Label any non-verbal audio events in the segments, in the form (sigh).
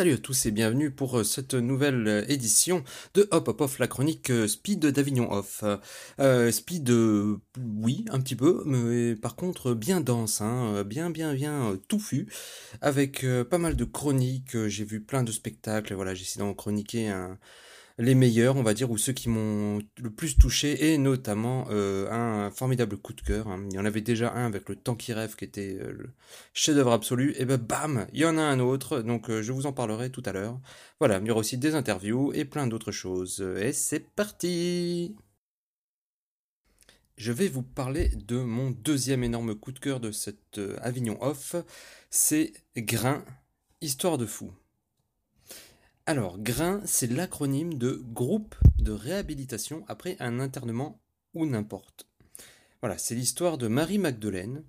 Salut à tous et bienvenue pour euh, cette nouvelle euh, édition de Hop Hop Off, la chronique euh, Speed d'Avignon Off. speed, oui, un petit peu, mais par contre bien dense, hein, bien bien bien touffu, avec pas mal de chroniques, j'ai vu plein de spectacles, voilà, j'ai essayé d'en chroniquer un, les meilleurs, on va dire, ou ceux qui m'ont le plus touché, et notamment euh, un formidable coup de cœur. Hein. Il y en avait déjà un avec le temps qui rêve, qui était euh, le chef-d'œuvre absolu, et ben bam, il y en a un autre, donc euh, je vous en parlerai tout à l'heure. Voilà, il y aura aussi des interviews et plein d'autres choses. Et c'est parti je vais vous parler de mon deuxième énorme coup de cœur de cette Avignon Off, c'est Grain, Histoire de fou. Alors, GRIN, c'est l'acronyme de Groupe de réhabilitation après un internement ou n'importe. Voilà, c'est l'histoire de Marie Magdeleine,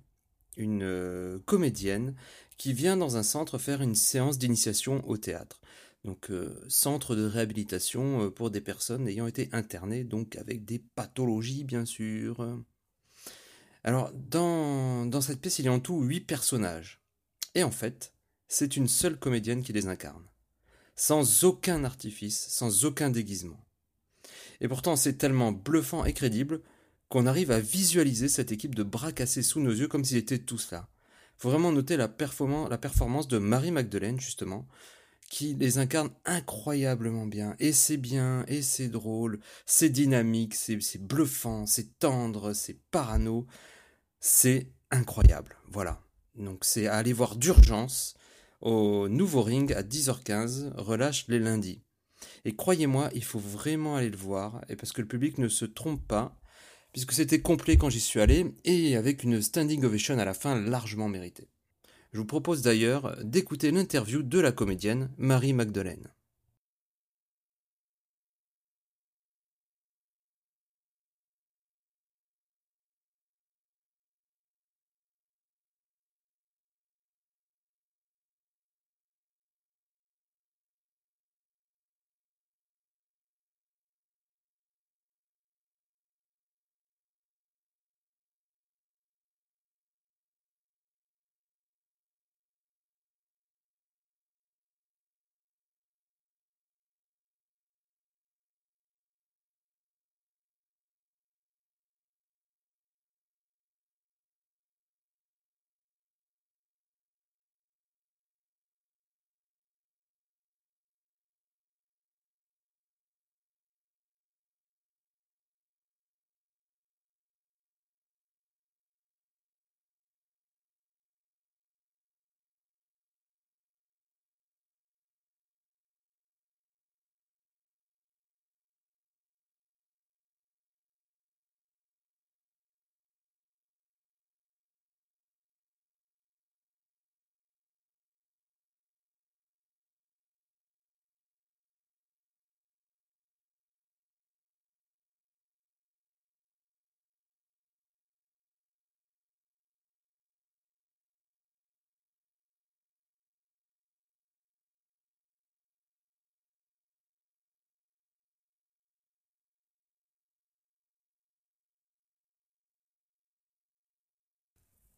une euh, comédienne qui vient dans un centre faire une séance d'initiation au théâtre. Donc, euh, centre de réhabilitation euh, pour des personnes ayant été internées, donc avec des pathologies, bien sûr. Alors, dans, dans cette pièce, il y a en tout huit personnages. Et en fait, c'est une seule comédienne qui les incarne sans aucun artifice, sans aucun déguisement. Et pourtant, c'est tellement bluffant et crédible qu'on arrive à visualiser cette équipe de bras cassés sous nos yeux comme s'ils étaient tous là. Faut vraiment noter la, performance de Marie Magdeleine, justement, qui les incarne incroyablement bien. Et c'est bien, et c'est drôle, c'est dynamique, c'est bluffant, c'est tendre, c'est parano. C'est incroyable. Voilà. Donc c'est à aller voir d'urgence au nouveau ring à 10h15, relâche les lundis. Et croyez-moi, il faut vraiment aller le voir, et parce que le public ne se trompe pas, puisque c'était complet quand j'y suis allé, et avec une standing ovation à la fin largement méritée. Je vous propose d'ailleurs d'écouter l'interview de la comédienne Marie Magdeleine.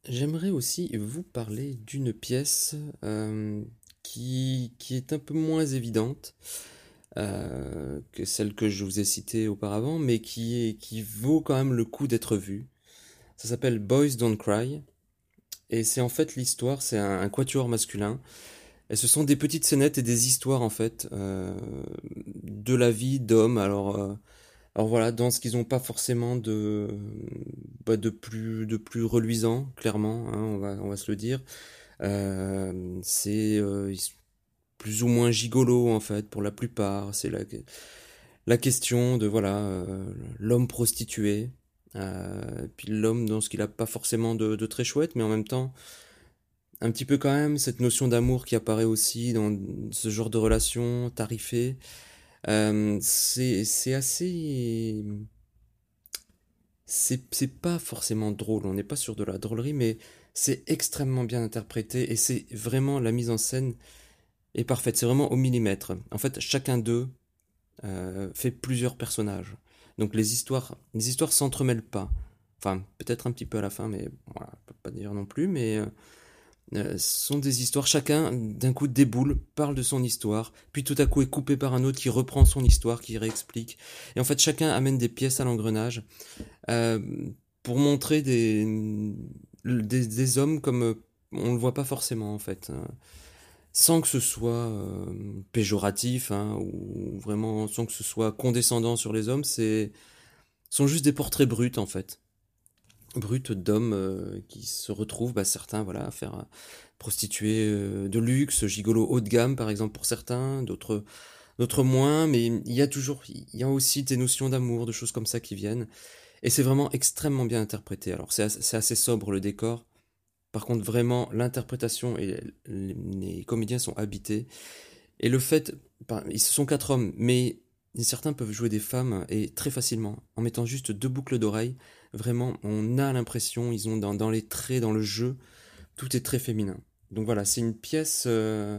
J'aimerais aussi vous parler d'une pièce euh, qui, qui, est un peu moins évidente euh, que celle que je vous ai citée auparavant, mais qui, qui vaut quand même le coup d'être vue. Ça s'appelle Boys Don't Cry, et c'est en fait l'histoire, c'est un, quatuor masculin, et ce sont des petites scénettes et des histoires en fait euh, de la vie d'hommes. Alors alors voilà, dans ce qu'ils n'ont pas forcément de, bah, de, plus, de plus reluisant, clairement, hein, on, va, on va se le dire. Euh, c'est euh, plus ou moins gigolo en fait pour la plupart. C'est la, la question de voilà euh, l'homme prostitué, puis l'homme dans ce qu'il n'a pas forcément de, de, très chouette, mais en même temps un petit peu quand même cette notion d'amour qui apparaît aussi dans ce genre de relation tarifée. Euh, c'est assez. C'est pas forcément drôle, on n'est pas sur de la drôlerie, mais c'est extrêmement bien interprété et c'est vraiment la mise en scène est parfaite, c'est vraiment au millimètre. En fait, chacun d'eux euh, fait plusieurs personnages. Donc les histoires les histoires s'entremêlent pas. Enfin, peut-être un petit peu à la fin, mais voilà, peut pas dire non plus, mais. Euh, euh, sont des histoires, chacun d'un coup déboule, parle de son histoire, puis tout à coup est coupé par un autre qui reprend son histoire, qui réexplique. Et en fait, chacun amène des pièces à l'engrenage euh, pour montrer des, des, hommes comme euh, on le voit pas forcément en fait. Hein. sans que ce soit péjoratif hein, ou vraiment sans que ce soit condescendant sur les hommes, c'est sont juste des portraits bruts en fait brut d'hommes euh, qui se retrouvent, bah, certains, voilà, à faire euh, prostituer euh, de luxe, gigolo haut de gamme, par exemple, pour certains, d'autres, d'autres moins, mais il y a toujours, il y a aussi des notions d'amour, de choses comme ça qui viennent, et c'est vraiment extrêmement bien interprété. Alors, c'est assez, assez sobre le décor, par contre, vraiment, l'interprétation et les, comédiens sont habités, et le fait, ils sont quatre hommes, mais certains peuvent jouer des femmes et très facilement, en mettant juste deux boucles d'oreilles, Vraiment, on a l'impression, ils ont dans, les traits, dans le jeu, tout est très féminin. Donc voilà, c'est une pièce euh,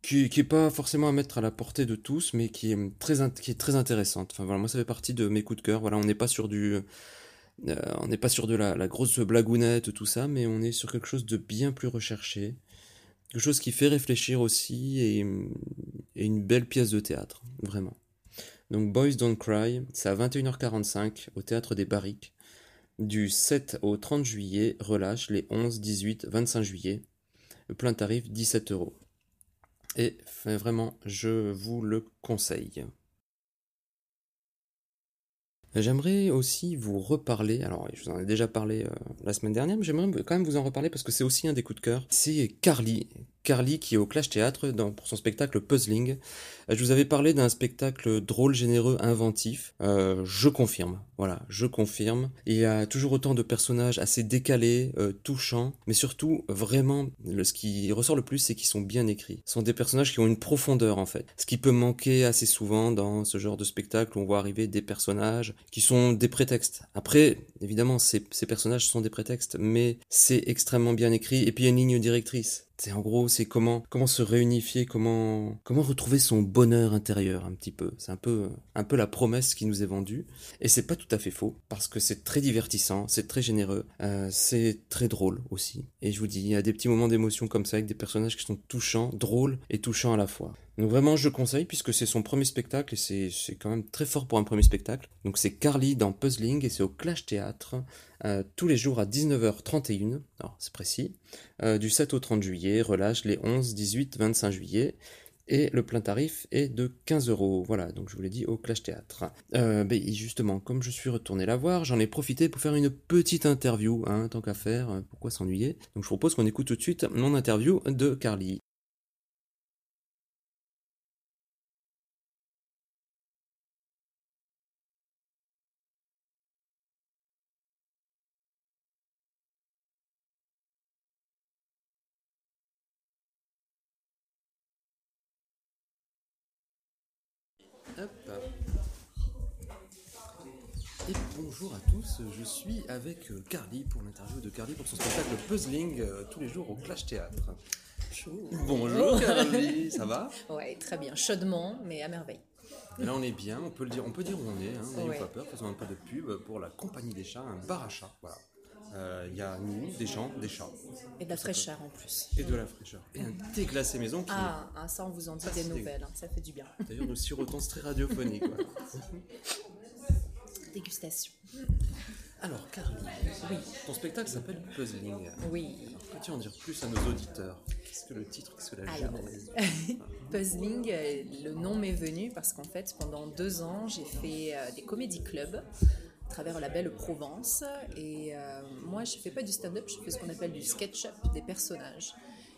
qui, qui est pas forcément à mettre à la portée de tous, mais qui est très, intéressante. Enfin voilà, moi ça fait partie de mes coups de cœur. Voilà, on n'est pas sur du, euh, on n'est pas sur de la, grosse blagounette, tout ça, mais on est sur quelque chose de bien plus recherché, quelque chose qui fait réfléchir aussi et une belle pièce de théâtre, vraiment. Donc Boys Don't Cry, c'est à 21h45 au Théâtre des Barriques. Du 7 au 30 juillet, relâche les 11, 18, 25 juillet. Le plein tarif 17 euros. Et vraiment, je vous le conseille. J'aimerais aussi vous reparler, alors je vous en ai déjà parlé euh, la semaine dernière, mais j'aimerais quand même vous en reparler parce que c'est aussi un des coups de cœur. C'est Carly, Carly qui est au Clash Théâtre pour son spectacle Puzzling. Euh, je vous avais parlé d'un spectacle drôle, généreux, inventif. Euh, je confirme. Voilà, je confirme. Il y a toujours autant de personnages assez décalés, euh, touchants, mais surtout vraiment, ce qui ressort le plus, c'est qu'ils sont bien écrits. Ce sont des personnages qui ont une profondeur en fait. Ce qui peut manquer assez souvent dans ce genre de spectacle on voit arriver des personnages qui sont des prétextes. Après, évidemment, ces, ces personnages sont des prétextes, mais c'est extrêmement bien écrit. Et puis il y a une ligne directrice. C'est en gros, c'est comment comment se réunifier, comment comment retrouver son bonheur intérieur un petit peu. C'est un peu un peu la promesse qui nous est vendue et c'est pas tout à fait faux parce que c'est très divertissant, c'est très généreux, euh, c'est très drôle aussi. Et je vous dis, il y a des petits moments d'émotion comme ça avec des personnages qui sont touchants, drôles et touchants à la fois. Donc vraiment, je conseille puisque c'est son premier spectacle et c'est quand même très fort pour un premier spectacle. Donc c'est Carly dans Puzzling et c'est au Clash Théâtre euh, tous les jours à 19h31, alors c'est précis, euh, du 7 au 30 juillet, relâche les 11, 18, 25 juillet. Et le plein tarif est de 15 euros. Voilà, donc je vous l'ai dit au Clash Théâtre. Euh, ben, justement, comme je suis retourné la voir, j'en ai profité pour faire une petite interview, hein, tant qu'à faire, pourquoi s'ennuyer? Donc je propose qu'on écoute tout de suite mon interview de Carly. Et bonjour à tous, je suis avec euh, Carly pour l'interview de Carly pour son spectacle Puzzling euh, tous les jours au Clash Théâtre. Bonjour Carly, ça va? Ouais, très bien, chaudement, mais à merveille. là on est bien, on peut le dire, on peut dire où on est, hein, n'ayez pas peur, faisons un peu de pub pour la compagnie des chats, un bar à chats, voilà. Euh, il y a nous, des gens, des chats. Et de la fraîcheur en plus. Et de la fraîcheur. Et un thé glacé maison qui Ah, ah ça on vous en dit des nouvelles, hein, ça fait du bien. D'ailleurs, nous sirotons, très radiophonique. (laughs) Dégustation. Alors, Carly, oui. ton spectacle s'appelle Puzzling. Oui. Peux-tu en dire plus à nos auditeurs? Qu'est-ce que le titre Qu'est-ce que la genèse? (laughs) Puzzling, euh, le nom m'est venu parce qu'en fait, pendant deux ans, j'ai fait euh, des comédie clubs à travers la belle Provence. Et euh, moi, je ne fais pas du stand-up, je fais ce qu'on appelle du sketch-up des personnages.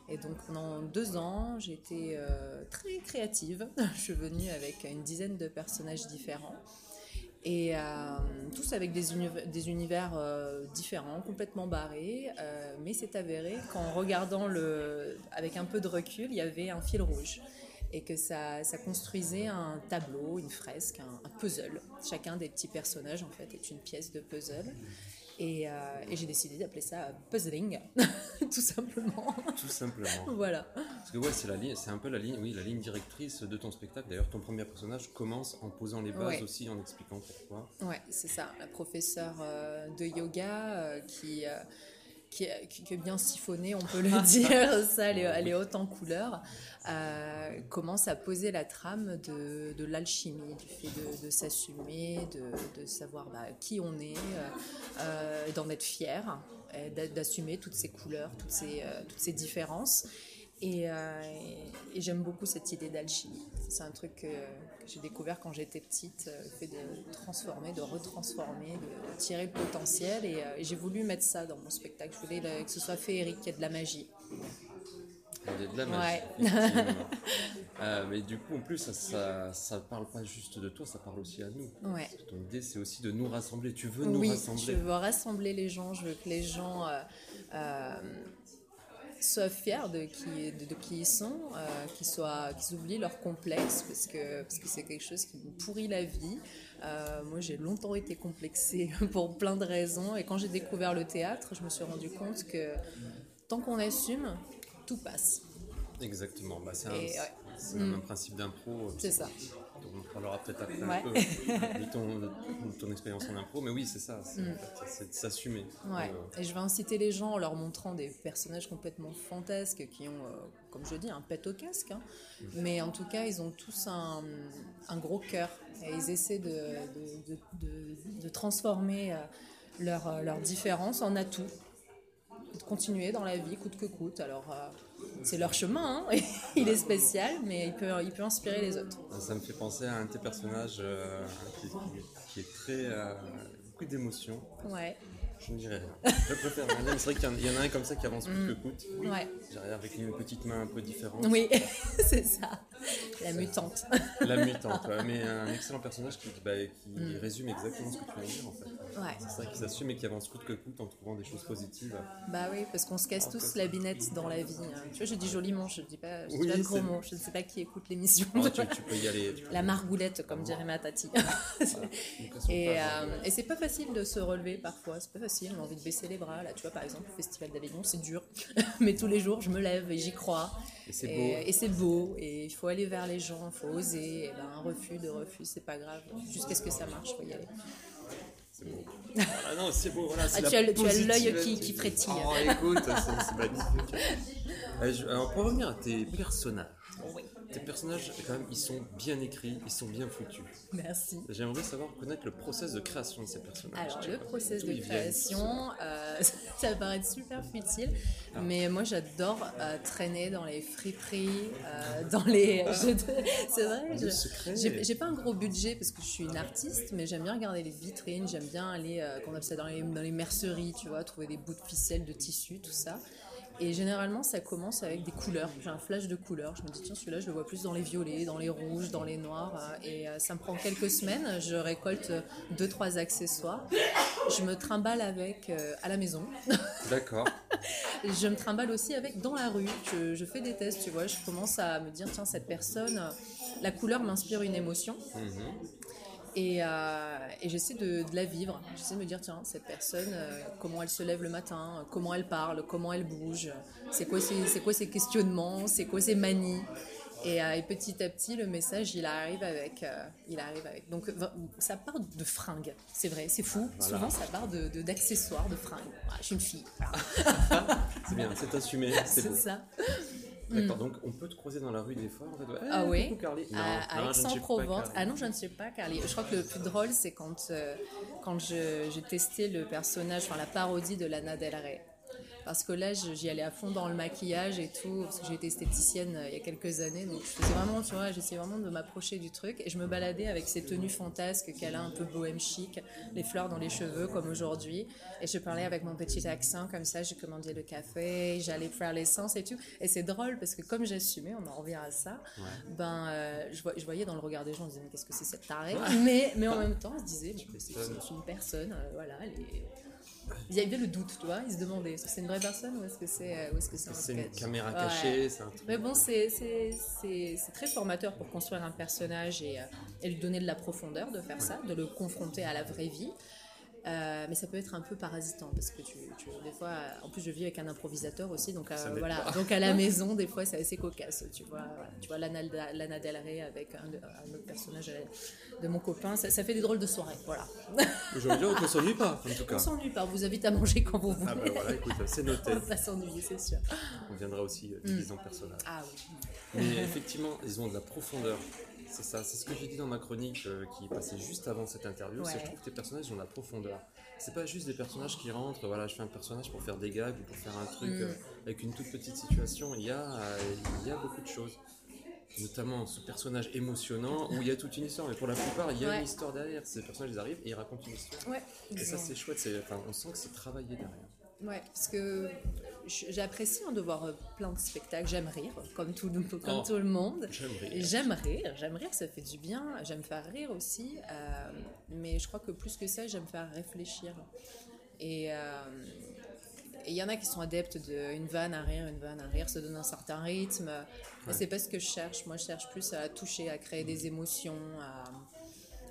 Et donc pendant deux ans, j'ai été euh, très créative. (laughs) je suis venue avec une dizaine de personnages différents. Et euh, tous avec des, univers différents, complètement barrés. mais c'est avéré qu'en regardant le, avec un peu de recul, il y avait un fil rouge et que ça, ça, construisait un tableau, une fresque, un, puzzle. Chacun des petits personnages, en fait, est une pièce de puzzle. Et, euh, et j'ai décidé d'appeler ça puzzling, (laughs) tout simplement. Tout simplement. voilà. Parce que ouais, c'est la ligne, c'est un peu la ligne, oui, la ligne directrice de ton spectacle. D'ailleurs, ton premier personnage commence en posant les bases aussi, en expliquant pourquoi. Ouais, c'est ça. La professeure euh, de yoga euh, qui qui est, qui est bien siphonnée, on peut (laughs) le dire, ça, elle est, elle est haute en couleur, euh, commence à poser la trame de, de l'alchimie, du fait de, de s'assumer, de, de, savoir bah, qui on est, euh, d'en être fier, d'assumer toutes ces couleurs, toutes ces, toutes ces différences. Et, et j'aime beaucoup cette idée d'alchimie. C'est un truc que, j'ai découvert quand j'étais petite, le fait de transformer, de retransformer, de, tirer le potentiel. Et, et j'ai voulu mettre ça dans mon spectacle. Je voulais que ce soit féerique, qu'il y ait de la magie. Il y a de la magie. Ouais. euh, mais du coup, en plus, ça, ça, parle pas juste de toi, ça parle aussi à nous. Ouais. Ton idée, c'est aussi de nous rassembler. Tu veux nous oui, rassembler. je veux rassembler les gens. Je veux que les gens euh, euh, soient fiers de qui, de, de qui ils sont, euh, qu'ils soient, qu'ils oublient leurs complexes, parce que parce que c'est quelque chose qui nous pourrit la vie. Euh, moi, j'ai longtemps été complexée (laughs) pour plein de raisons, et quand j'ai découvert le théâtre, je me suis rendu compte que tant qu'on assume, tout passe. Exactement. Bah, c'est un, ouais. c'est un principe d'impro. C'est ça. Dont On parlera peut-être après Ouais. un peu de ton, de ton expérience en impro, mais oui, c'est ça. C'est Mm. en fait, c'est de s'assumer. Ouais. Euh, Et je vais inciter les gens en leur montrant des personnages complètement fantasques qui ont, euh, comme je dis, un pet au casque. hein. Mais en tout cas, ils ont tous un, un gros cœur. Et ils essaient de, de, transformer euh, leurs euh, leurs différences en atouts. De continuer dans la vie coûte que coûte. Alors, euh, c'est leur chemin. hein. (laughs) il est spécial, mais il peut, il peut inspirer les autres. Ça me fait penser à un de tes personnages euh, qui, qui- qui est très. euh, beaucoup d'émotions. Ouais. Je ne dirais rien. Je préfère rien dire, c'est vrai qu'il y en a- un comme ça qui avance plus que coûte. Ouais. Dirais avec une petite main un peu différente. Oui, (laughs) c'est ça. La mutante. La mutante, ouais, mais un excellent personnage qui, bah, qui résume exactement ce que tu viens de dire en fait. Ouais. C'est ça qui s'assume et qui avance coûte que coûte en trouvant des choses positives. Bah oui, parce qu'on se casse tous la binette dans la vie. hein. Tu vois, je dis joliment, je dis pas, je dis Oui, pas de gros mots. Je ne sais pas qui écoute l'émission. Oh, tu, (laughs) tu peux y aller. peux- La margoulette, comme dirait ma tati. Voilà. Et, euh, et c'est pas facile de se relever parfois, c'est pas facile, on a envie de baisser les bras. Là, tu vois, par exemple, le Festival d'Avignon, c'est dur. (laughs) Mais tous les jours, je me lève et j'y crois. Et c'est beau. et c'est beau, et il faut aller vers les gens, il faut oser. Et ben, un refus de refus, c'est pas grave. Jusqu'à ce que ça marche, faut y aller. C'est beau. Ah non, c'est beau. Voilà, Ah, la tu as le- tu as l'œil qui- qui frétille. Oh, écoute, c'est magnifique. (laughs) Euh, Alors, pour revenir à tes personnages, Oui. tes personnages, quand même, ils sont bien écrits, ils sont bien foutus. Merci. J'aimerais savoir connaître le process de création de ces personnages. Alors, le process de création, euh, (laughs) ça va paraître super futile, Ah. mais moi j'adore euh, traîner dans les friperies, euh, dans les. (laughs) C'est vrai, je- j'ai pas un gros budget parce que je suis une artiste, mais j'aime bien regarder les vitrines, j'aime bien aller, qu'on appelle ça dans les, dans les merceries, tu vois, trouver des bouts de ficelle, de tissu, tout ça. Et généralement, ça commence avec des couleurs. J'ai un flash de couleurs. Je me dis, tiens, celui-là, je le vois plus dans les violets, dans les rouges, dans les noirs. euh, Et euh, ça me prend quelques semaines. Je récolte euh, deux, trois accessoires. Je me trimballe avec à la maison. (laughs) D'accord. Je me trimballe aussi avec dans la rue. Je, je fais des tests, tu vois. Je commence à me dire, tiens, cette personne, la couleur m'inspire une émotion. Mhm. Et, euh, et j'essaie de, de la vivre. J'essaie de me dire, tiens, cette personne, euh, comment elle se lève le matin, comment elle parle, comment elle bouge, c'est quoi ses, c'est quoi ses questionnements, c'est quoi ses manies. Et, euh, et petit à petit, le message, il arrive avec. il arrive avec. Donc, ça part de fringues. C'est vrai, c'est fou. Voilà. Souvent, ça part de, de- d'accessoires, de, fringues. Voilà, je suis une fille. (laughs) C'est bien, c'est assumé, c'est ça. D'accord, donc on peut te croiser dans la rue des fois en fait. ouais, Ah Eh, oui coucou, Carly. Non, à, à Aix-en-Provence. Carly. Ah non, je ne suis pas Carly. Je crois que le plus drôle, c'est quand, euh, quand j'ai testé le personnage, enfin la parodie de Lana Del Rey. Parce que là, j'y allais à fond dans le maquillage et tout, parce que j'ai été esthéticienne euh, il y a quelques années. Donc, je faisais vraiment, tu vois, j'essayais vraiment de m'approcher du truc. Et je me baladais avec ces tenues fantasques qu'elle a un peu bohème chic, les fleurs dans les cheveux, comme aujourd'hui. Et je parlais avec mon petit accent, comme ça, je commandais le café, j'allais faire l'essence et tout. Et c'est drôle, parce que comme j'assumais, on en revient à ça, ben, euh, je, voyais dans le regard des gens, on disait, mais qu'est-ce que c'est cette tarée? Mais, mais en même temps, on se disait, c'est une personne, euh, voilà, elle est- Il y avait le doute, tu vois, ils se demandaient, est-ce que c'est une vraie personne ou est-ce que c'est euh, ou est-ce que c'est un C'est une caméra Ouais. cachée, c'est un truc. Mais bon, c'est- c'est c'est- c'est très formateur pour construire un personnage et, euh, et lui donner de la profondeur de faire ça, de le confronter à la vraie vie. Euh, mais ça peut être un peu parasitant parce que tu, tu- des fois, en plus je vis avec un improvisateur aussi, donc euh, voilà, pas. donc à la (laughs) maison des fois c'est assez cocasse, tu vois, voilà. tu vois Lana, Lana Del Rey avec un, autre personnage euh, de mon copain, ça, ça fait des drôles de soirées, voilà. Je veux dire qu'on s'ennuie pas, en tout On cas. s'ennuie pas, on vous invite à manger quand vous voulez. Ah ben voilà, écoute, c'est (laughs) On noté. va pas s'ennuyer, c'est sûr. On viendra aussi diviser en personnages. Ah oui. Mais effectivement, ils ont de la profondeur. C'est ça, c'est ce que j'ai dit dans ma chronique euh, qui passait juste avant cette interview. C'est Ouais. je trouve que tes personnages ont de la profondeur. C'est pas juste des personnages qui rentrent, voilà, je fais un personnage pour faire des gags ou pour faire un truc Mm. euh, avec une toute petite situation. Il y, a, euh, il y a beaucoup de choses. Notamment ce personnage émotionnant où il y a toute une histoire, mais pour la plupart, il y a Ouais. une histoire derrière. Ces personnages, ils arrivent et ils racontent une histoire. Ouais, Et ça, c'est chouette. Enfin, on sent que c'est travaillé derrière. Ouais, parce que j'apprécie hein, de voir euh, plein de spectacles. J'aime rire, comme tout, le- comme Oh. tout le monde. J'aimerais. Et J'aime rire, j'aime rire, ça fait du bien. J'aime faire rire aussi, euh, mais je crois que plus que ça, j'aime faire réfléchir. Et euh, il y en a qui sont adeptes d'une vanne à rire, une vanne à rire, se donne un certain rythme. Mais Ouais. c'est pas ce que je cherche. Moi, je cherche plus à toucher, à créer des émotions, à,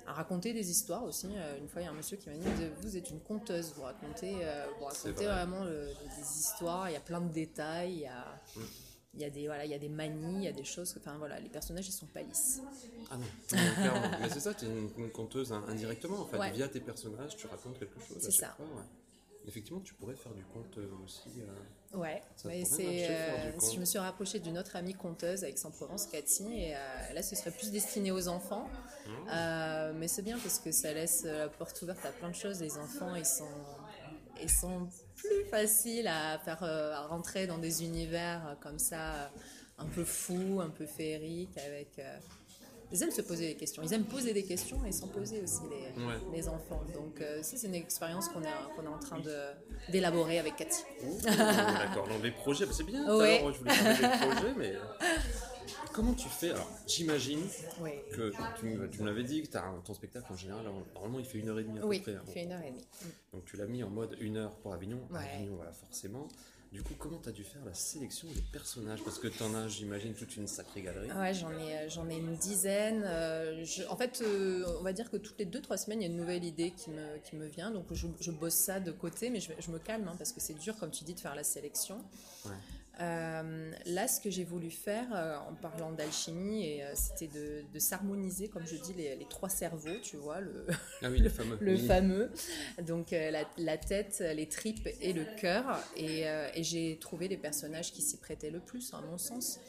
à raconter des histoires aussi. Euh, Une fois, il y a un monsieur qui m'a dit Vous êtes une conteuse, vous racontez, euh, vous racontez vrai. vraiment le- des histoires, il y a plein de détails, il y a. Mm. Il y, a des, voilà, il y a des manies, il y a des choses. que- Enfin voilà, les personnages ils sont pas lisses. Ah non, non, clairement. Mais c'est ça, tu es une, une conteuse hein, indirectement en fait. Ouais. Via tes personnages, tu racontes quelque chose. C'est ça. fois, ouais. Effectivement, tu pourrais faire du conte euh, aussi. euh, Ouais, mais c'est. euh, je me suis rapprochée d'une autre amie conteuse à Aix-en-Provence, Cathy, et euh, là ce serait plus destiné aux enfants. Mmh. Mais c'est bien parce que ça laisse la porte ouverte à plein de choses. Les enfants, ils sont, ils sont plus faciles à faire à rentrer dans des univers comme ça, un peu fous, un peu féeriques, avec. Ils aiment se poser des questions. Ils aiment poser des questions et s'en poser aussi, les, Ouais. les enfants. Donc, euh, ça, c'est une expérience qu'on est, qu'on est en train d'élaborer avec Cathy. D'accord, non, les projets, bah, c'est bien. Ouais. moi, je voulais parler des projets, mais. euh, Comment tu fais? Alors, j'imagine Oui, que tu, me- tu me l'avais dit que un- ton spectacle en général, normalement, il fait une heure et demie à oui peu près. hein. il fait une heure et demie. Donc, tu l'as mis en mode une heure pour Avignon. Ouais. Avignon, voilà, forcément. Du coup, comment tu as dû faire la sélection des personnages? Parce que tu en as, j'imagine, toute une sacrée galerie. Ouais, j'en ai, euh, j'en ai une dizaine. Euh, je- en fait, euh, on va dire que toutes les deux, trois semaines, il y a une nouvelle idée qui me, qui me vient. Donc, je, je bosse ça de côté, mais je, je me calme hein, parce que c'est dur, comme tu dis, de faire la sélection. Ouais. Euh, là, ce que j'ai voulu faire euh, en parlant d'alchimie, euh, c'était de, de s'harmoniser, comme je dis, les, les trois cerveaux, tu vois, le, Ah oui, (laughs) le fameux. le Oui. fameux. Donc la, la tête, les tripes et le cœur. Et, et j'ai trouvé les personnages qui s'y prêtaient le plus, à mon sens.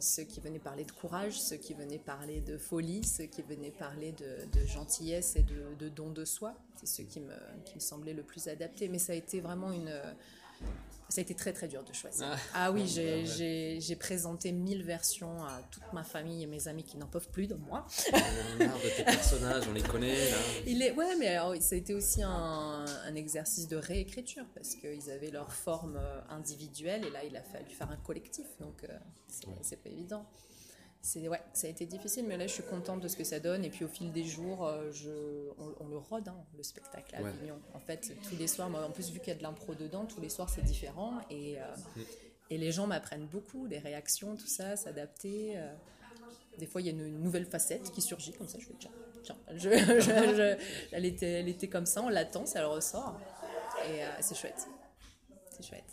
Ceux qui venaient parler de courage, ceux qui venaient parler de folie, ceux qui venaient parler de, de gentillesse et de, de don de soi. C'est ceux qui me, qui me semblaient le plus adaptés. Mais ça a été vraiment une... Ça a été très très dur de choisir. Ah. Ah, oui, (laughs) j'ai présenté mille versions à toute ma famille et mes amis qui n'en peuvent plus de moi. On a marre de tes personnages, on les connaît là. Il est, ouais, mais alors, ça a été aussi un, un exercice de réécriture parce qu'ils avaient leur forme euh, individuelle et là, il a fallu faire un collectif, donc euh, c'est Ouais. c'est pas évident. C'est ouais, ça a été difficile, mais là, je suis contente de ce que ça donne. Et puis, au fil des jours, euh, je, on, on le rôde, hein, le spectacle à Ouais. Avignon. En fait, tous les soirs, moi, en plus, vu qu'il y a de l'impro dedans, tous les soirs, c'est différent. Et, euh, Mm. et les gens m'apprennent beaucoup, les réactions, tout ça, s'adapter. euh. Des fois, il y a une, une nouvelle facette qui surgit, comme ça, je fais tiens, tiens. Je, (laughs) je- je- elle, était, elle était comme ça, on l'attend, ça le ressort. Et euh, c'est chouette. C'est chouette.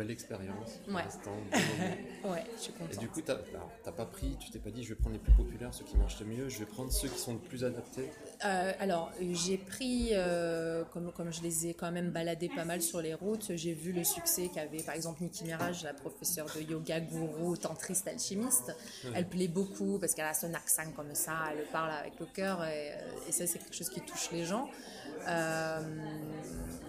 Belle expérience. pour Ouais. l'instant. (laughs) Ouais, je suis Et du coup, t'as pas pris, tu t'es pas dit, je vais prendre les plus populaires, ceux qui marchent le mieux, je vais prendre ceux qui sont le plus adaptés. Euh, alors, j'ai pris, euh, comme, comme je les ai quand même baladés pas mal sur les routes, j'ai vu le succès qu'avait par exemple Niki Mirage, la professeure de yoga, gourou, tantriste, alchimiste. Elle plaît beaucoup parce qu'elle a son accent comme ça, elle parle avec le cœur et, euh, et ça, c'est quelque chose qui touche les gens. Euh,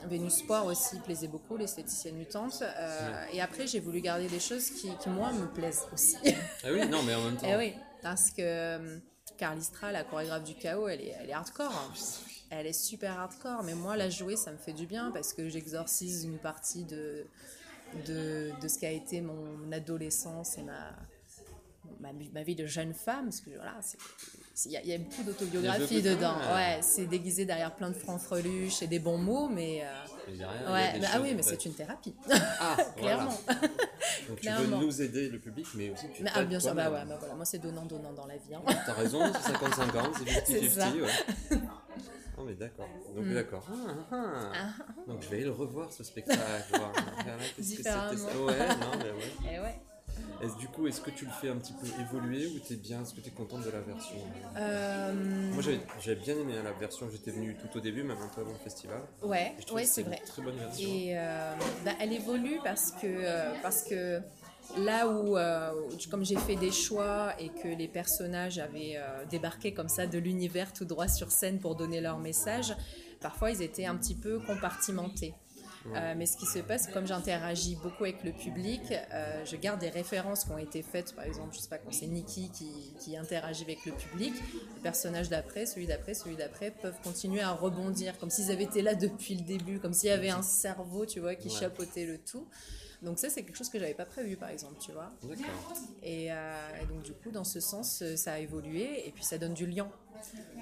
Vénus Sport aussi plaisait beaucoup, l'esthéticienne mutante. Euh, Et après, j'ai voulu garder des choses qui, qui, moi, me plaisent aussi. Ah oui, non, mais en même (laughs) temps. Eh oui, parce que Carlistra, la chorégraphe du chaos, elle est, elle est hardcore. Elle est super hardcore, mais moi, la jouer, ça me fait du bien parce que j'exorcise une partie de, de, de ce qu'a été mon adolescence et ma, ma, ma vie de jeune femme. Parce que voilà, il y, a- il y a beaucoup d'autobiographie dedans. ouais. Ouais, c'est déguisé derrière plein de francs-freluches et des bons mots, mais. euh, rien, ouais, mais- ah oui, mais c'est une thérapie. Ah, (laughs) Clairement. Voilà. Donc tu (laughs) Clairement. veux nous aider, le public, mais aussi tu Mais, ah, bien sûr, bah ouais, bah voilà, moi c'est donnant-donnant dans la vie. hein. T'as raison, c'est 50-50, c'est (laughs) C'est ça. 50-50, ouais. Non mais d'accord. Donc d'accord. Ah, ah, ah. Donc je vais aller le revoir ce spectacle. voir. Que ça Ouais, non mais ouais. Et ouais. Est-ce, du coup, est-ce que tu le fais un petit peu évoluer ou t'es bien, est-ce que tu es contente de la version? Euh, Moi j'avais, bien aimé hein, la version, j'étais venue tout au début, même un peu avant le festival. Ouais, ouais, c'est une vrai. Très bonne version. Et euh, bah, elle évolue parce que, euh, parce que là où, euh, comme j'ai fait des choix et que les personnages avaient euh, débarqué comme ça de l'univers tout droit sur scène pour donner leur message, parfois ils étaient un petit peu compartimentés. Euh, mais ce qui se passe, comme j'interagis beaucoup avec le public, euh, je garde des références qui ont été faites, par exemple, je sais pas, quand c'est Nikki qui, qui interagit avec le public, le personnage d'après, celui d'après, celui d'après peuvent continuer à rebondir, comme s'ils avaient été là depuis le début, comme s'il y avait un cerveau, tu vois, qui Ouais. chapeautait le tout. Donc ça, c'est quelque chose que j'avais pas prévu, par exemple, tu vois. Et, euh, et donc du coup, dans ce sens, ça a évolué et puis ça donne du lien.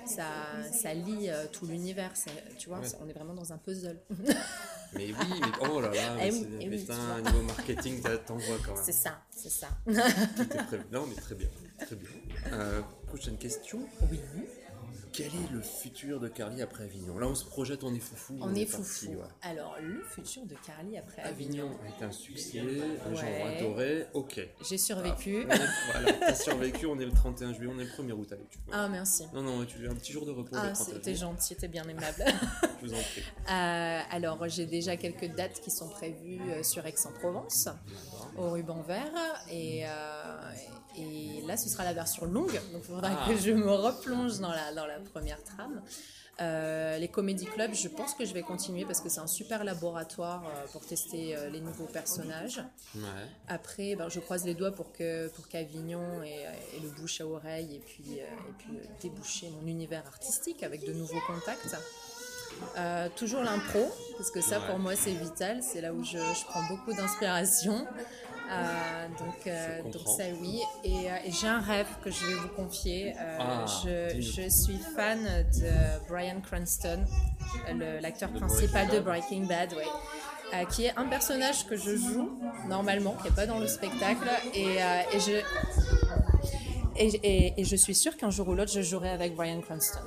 Ça, ça lie tout l'univers, tu vois, Ouais. on est vraiment dans un puzzle. (laughs) Mais oui, mais oh là là, mais Eh oui, c'est- eh oui, putain, tu vois. niveau marketing, t'envoies quand même. C'est ça, c'est ça. Tout est prévu. Non, mais très bien. Très bien. Euh, prochaine question. Oui. Quel est le futur de Carly après Avignon? Là, on se projette, on est foufou. On est parti, foufou. ouais. Alors, le futur de Carly après Avignon? Avignon a été un succès, Ouais. ont adoré. Ok. J'ai survécu. On est- voilà, t'as survécu, on est le 31 juillet, on est le 1er août avec tu vois. Ah, merci. Non, non, tu as un petit jour de repos Ah, le 31 c'était juillet. gentil, t'es bien aimable. (laughs) Je vous en prie. Euh, alors, j'ai déjà quelques dates qui sont prévues euh, sur Aix-en-Provence, au ruban vert. Et, euh, et là, ce sera la version longue. Donc, il faudra Ah. que je me replonge dans la, dans la première trame. Euh, les comédie clubs, je pense que je vais continuer parce que c'est un super laboratoire euh, pour tester euh, les nouveaux personnages. Ouais. Après, ben, je croise les doigts pour que pour qu'Avignon ait, ait le bouche à oreille et puis, et puis déboucher mon univers artistique avec de nouveaux contacts. Toujours l'impro, parce que ça Ouais. pour moi c'est vital, c'est là où je, je prends beaucoup d'inspiration. Euh, donc, euh, donc ça oui. Et, euh, et j'ai un rêve que je vais vous confier. Ah, je, suis fan de Brian Cranston, l'acteur principal Breaking de Breaking Bad, ouais. Qui est un personnage que je joue normalement, qui n'est pas dans le spectacle, et, et je et, et- et je suis sûre qu'un jour ou l'autre, je jouerai avec Brian Cranston.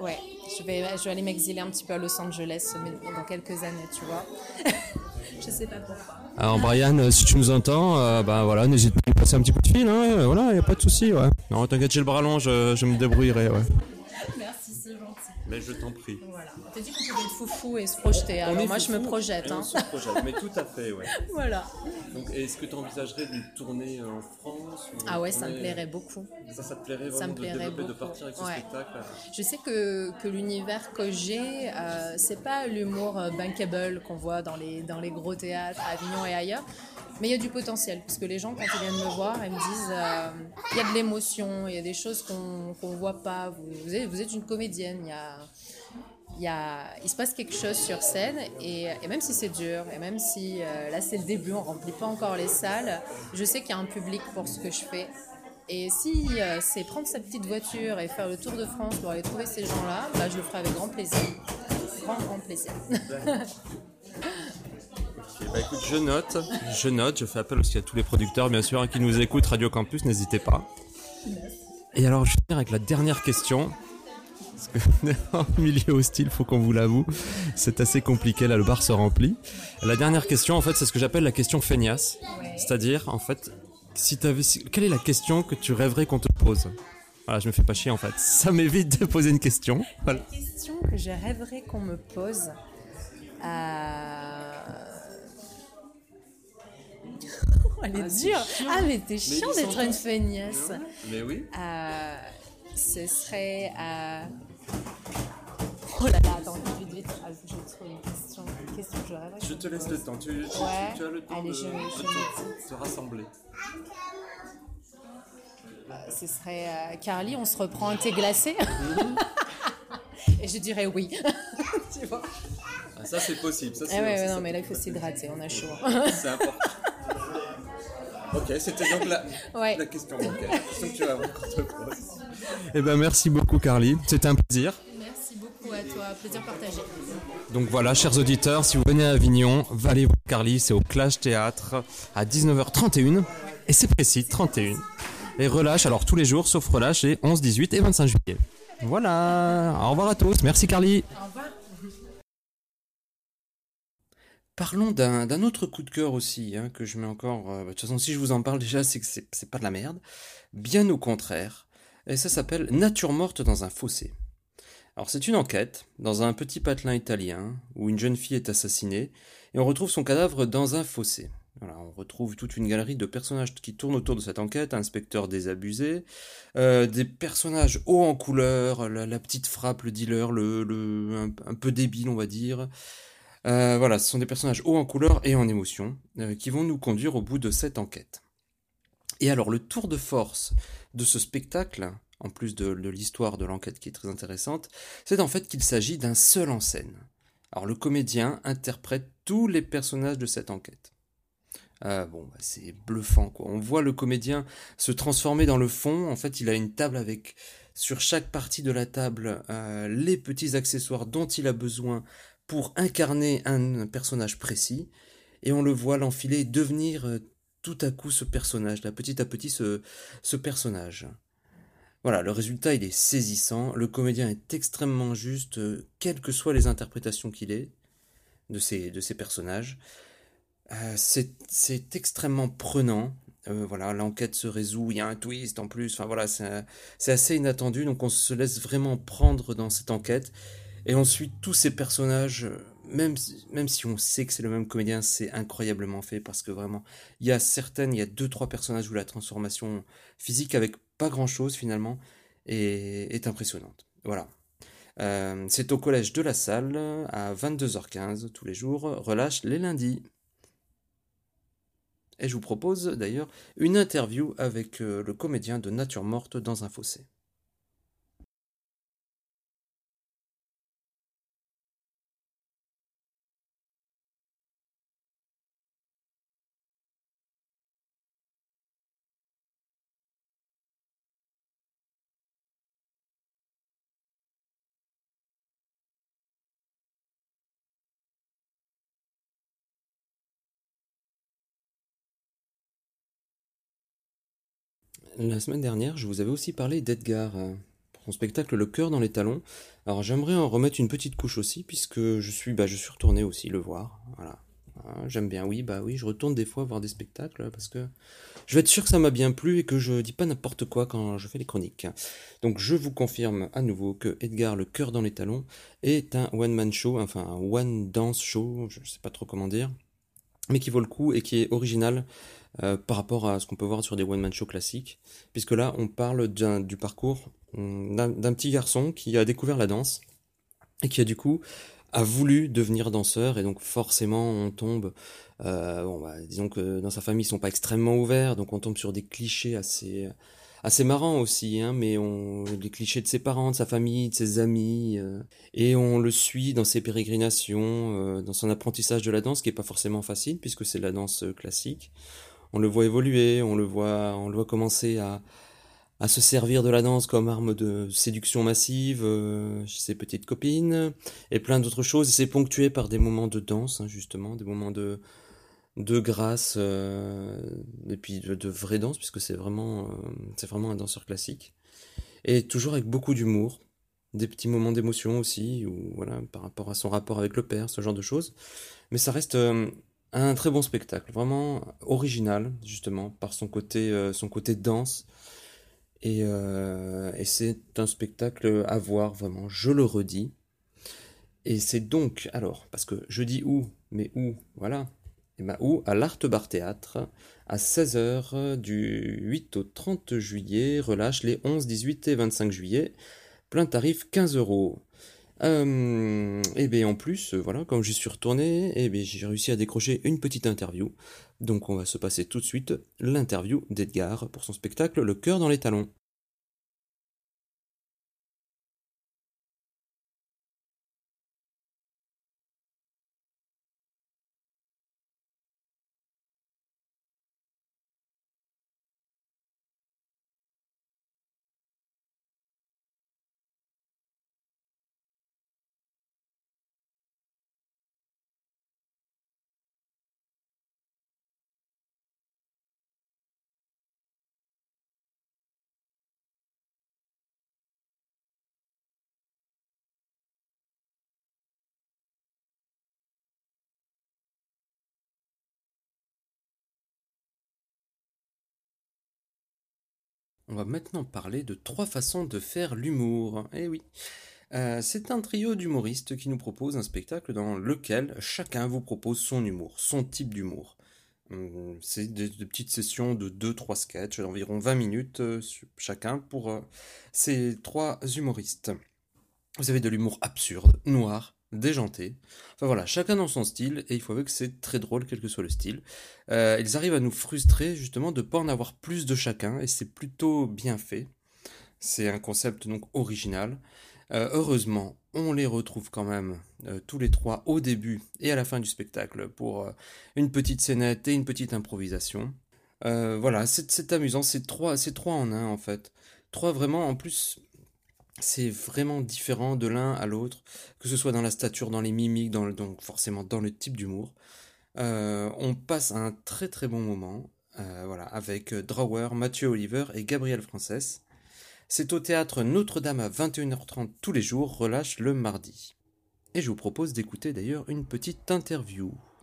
Ouais, je vais, je vais aller m'exiler un petit peu à Los Angeles mais dans quelques années, tu vois. (laughs) je sais pas pourquoi. Alors Brian, euh, si tu nous entends, euh, bah voilà, n'hésite pas à nous passer un petit coup de fil, hein, euh, voilà, y a pas de souci, ouais. Non, t'inquiète, j'ai le bras long, je, je me débrouillerai, ouais. Mais je t'en prie. Voilà. On t'a dit qu'on pouvait être foufou et se projeter. Alors moi, je me projette. et Hein. On se projette, mais tout à fait, ouais. (laughs) Voilà. Donc, est-ce que tu envisagerais de tourner en France ou Ah ouais, ça me plairait beaucoup. Ça, ça te plairait Ça vraiment me de plairait de beaucoup. partir avec ce Ouais. spectacle Je sais que, que l'univers que j'ai, euh, c'est pas l'humour euh, bankable qu'on voit dans les, dans les gros théâtres à Avignon et ailleurs, mais il y a du potentiel. Parce que les gens, quand ils viennent me voir, ils me disent euh, il y a de l'émotion, il y a des choses qu'on qu'on voit pas. Vous, êtes, une comédienne, il y a. Y a, il se passe quelque chose sur scène et, même si c'est dur et même si euh, là c'est le début, on remplit pas encore les salles, je sais qu'il y a un public pour ce que je fais et si euh, c'est prendre sa petite voiture et faire le tour de France pour aller trouver ces gens-là, bah, je le ferai avec grand plaisir. Grand, grand plaisir. (laughs) Bah écoute, je note, je note, je fais appel aussi à tous les producteurs, bien sûr, hein, qui nous écoutent, Radio Campus, n'hésitez pas. Et alors, je vais finir avec la dernière question. Parce que (laughs) en milieu hostile, faut qu'on vous l'avoue, c'est assez compliqué, là, le bar se remplit. La dernière question, en fait, c'est ce que j'appelle la question feignasse. C'est-à-dire, en fait, si t'avais, quelle est la question que tu rêverais qu'on te pose? Voilà, je me fais pas chier, en fait. (laughs) Ça m'évite de poser une question. Voilà. Question que je rêverais qu'on me pose. Euh... (laughs) Elle est Ah, dure. Ah, mais t'es chiant d'être une feignasse. Mais oui. Euh, ce serait. euh, Oh là là, attends, vite, vite, vite. Ah, je vais trouver une question. Une question que je te laisse pose. le temps, tu, tu- Ouais. tu as le temps Allez, de, je- je te- rassembler. Ce serait euh, Carly, on se reprend un thé glacé (laughs) Et je dirais oui. (laughs) tu vois Ah, ça c'est possible. Ça, Eh ouais, non, mais là, il faut s'hydrater, on a chaud. C'est important. Ok, c'était donc la, (laughs) Ouais. la question. que tu vas. Eh ben merci beaucoup Carly, c'était un plaisir. Merci beaucoup à toi, plaisir partagé. Donc voilà, chers auditeurs, si vous venez à Avignon, allez voir Carly, c'est au Clash Théâtre à 19h31. Et c'est précis, 31. Et relâche, alors tous les jours, sauf relâche, les 11, 18 et 25 juillet. Voilà. Au revoir à tous. Merci Carly. Au revoir. Parlons d'un autre coup de cœur aussi, hein, que je mets encore. Euh, bah, de toute façon, si je vous en parle déjà, c'est que c'est pas de la merde. Bien au contraire. Et ça s'appelle Nature morte dans un fossé. Alors c'est une enquête dans un petit patelin italien où une jeune fille est assassinée et on retrouve son cadavre dans un fossé. Voilà, on retrouve toute une galerie de personnages qui tournent autour de cette enquête, inspecteur désabusé, euh, des personnages hauts en couleur, la, petite frappe, le dealer, le, un, peu débile on va dire. Euh, voilà, ce sont des personnages hauts en couleur et en émotion euh, qui vont nous conduire au bout de cette enquête. Et alors le tour de force de ce spectacle, en plus de, l'histoire de l'enquête qui est très intéressante, c'est en fait qu'il s'agit d'un seul en scène. Alors le comédien interprète tous les personnages de cette enquête. Euh, bon, bah, c'est bluffant quoi. On voit le comédien se transformer dans le fond. En fait, il a une table avec sur chaque partie de la table les petits accessoires dont il a besoin pour incarner un personnage précis. Et on le voit l'enfiler devenir euh, tout à coup ce personnage, là, petit à petit ce, ce personnage. Voilà, le résultat, il est saisissant. Le comédien est extrêmement juste, euh, quelles que soient les interprétations qu'il ait de ces, de personnages. Euh, c'est extrêmement prenant. Voilà, l'enquête se résout, il y a un twist en plus. Enfin voilà, c'est assez inattendu, donc on se laisse vraiment prendre dans cette enquête. Et ensuite, tous ces personnages, même, même si on sait que c'est le même comédien, c'est incroyablement fait parce que vraiment, il y a certaines, il y a deux, trois personnages où la transformation physique avec pas grand chose finalement est impressionnante. Voilà. Euh, c'est au collège de la salle à 22h15 tous les jours, relâche les lundis. Et je vous propose d'ailleurs une interview avec euh, le comédien de Nature Morte dans un fossé. La semaine dernière, je vous avais aussi parlé d'Edgar euh, pour son spectacle Le cœur dans les talons. Alors j'aimerais en remettre une petite couche aussi, puisque je suis, bah, je suis retourné aussi le voir. Voilà. Ah, j'aime bien, oui, bah oui, je retourne des fois voir des spectacles parce que je vais être sûr que ça m'a bien plu et que je dis pas n'importe quoi quand je fais les chroniques. Donc je vous confirme à nouveau que Edgar Le cœur dans les talons est un one-man show, enfin un one-dance show, je sais pas trop comment dire, mais qui vaut le coup et qui est original euh, par rapport à ce qu'on peut voir sur des one-man shows classiques, puisque là on parle du parcours d'un petit garçon qui a découvert la danse et qui a du coup a voulu devenir danseur. Et donc forcément on tombe euh, bon bah, disons que dans sa famille ils sont pas extrêmement ouverts. Donc on tombe sur des clichés assez assez marrant aussi, hein, mais on les clichés de ses parents, de sa famille, de ses amis, euh, et on le suit dans ses pérégrinations, dans son apprentissage de la danse, qui est pas forcément facile puisque c'est la danse classique on le voit évoluer, on le voit, on le commencer à, se servir de la danse comme arme de séduction massive euh, chez ses petites copines et plein d'autres choses. C'est ponctué par des moments de danse, hein, justement, des moments de de grâce euh, et puis de, vraie danse puisque c'est vraiment euh, vraiment un danseur classique et toujours avec beaucoup d'humour des petits moments d'émotion aussi ou voilà par rapport à son rapport avec le père ce genre de choses mais ça reste un très bon spectacle, vraiment original justement par son côté, euh, son côté dense. Euh, et, c'est un spectacle à voir vraiment, je le redis. Et c'est donc, alors, parce que je dis où, mais où, voilà, et ben où? À l'Art Bar Théâtre, à 16h du 8 au 30 juillet, relâche les 11, 18 et 25 juillet, plein tarif 15 euros. Euh, et bien en plus, euh, voilà, comme j'y suis retourné, et bien j'ai réussi à décrocher une petite interview. Donc on va se passer tout de suite l'interview d'Edgar pour son spectacle Le cœur dans les talons. On va maintenant parler de trois façons de faire l'humour. Eh oui. Euh, c'est un trio d'humoristes qui nous propose un spectacle dans lequel chacun vous propose son humour, son type d'humour. Hum, c'est des, petites sessions de 2-3 sketchs d'environ 20 minutes euh, chacun pour euh, ces trois humoristes. Vous avez de l'humour absurde, noir, déjanté. Enfin voilà, chacun dans son style, et il faut avouer que c'est très drôle, quel que soit le style. Euh, ils arrivent à nous frustrer justement de ne pas en avoir plus de chacun, et c'est plutôt bien fait. C'est un concept donc original. Euh, heureusement, on les retrouve quand même euh, tous les trois au début et à la fin du spectacle pour une petite scénette et une petite improvisation. voilà, c'est amusant, c'est trois, trois en un en fait. Trois vraiment en plus c'est vraiment différent de l'un à l'autre, que ce soit dans la stature, dans les mimiques, donc forcément dans le type d'humour. Euh, on passe un très très bon moment, euh, voilà, avec euh, Drawer, Mathieu Oliver et Gabriel Frances. C'est au théâtre Notre-Dame à 21h30 tous les jours, relâche le mardi. Et je vous propose d'écouter d'ailleurs une petite interview.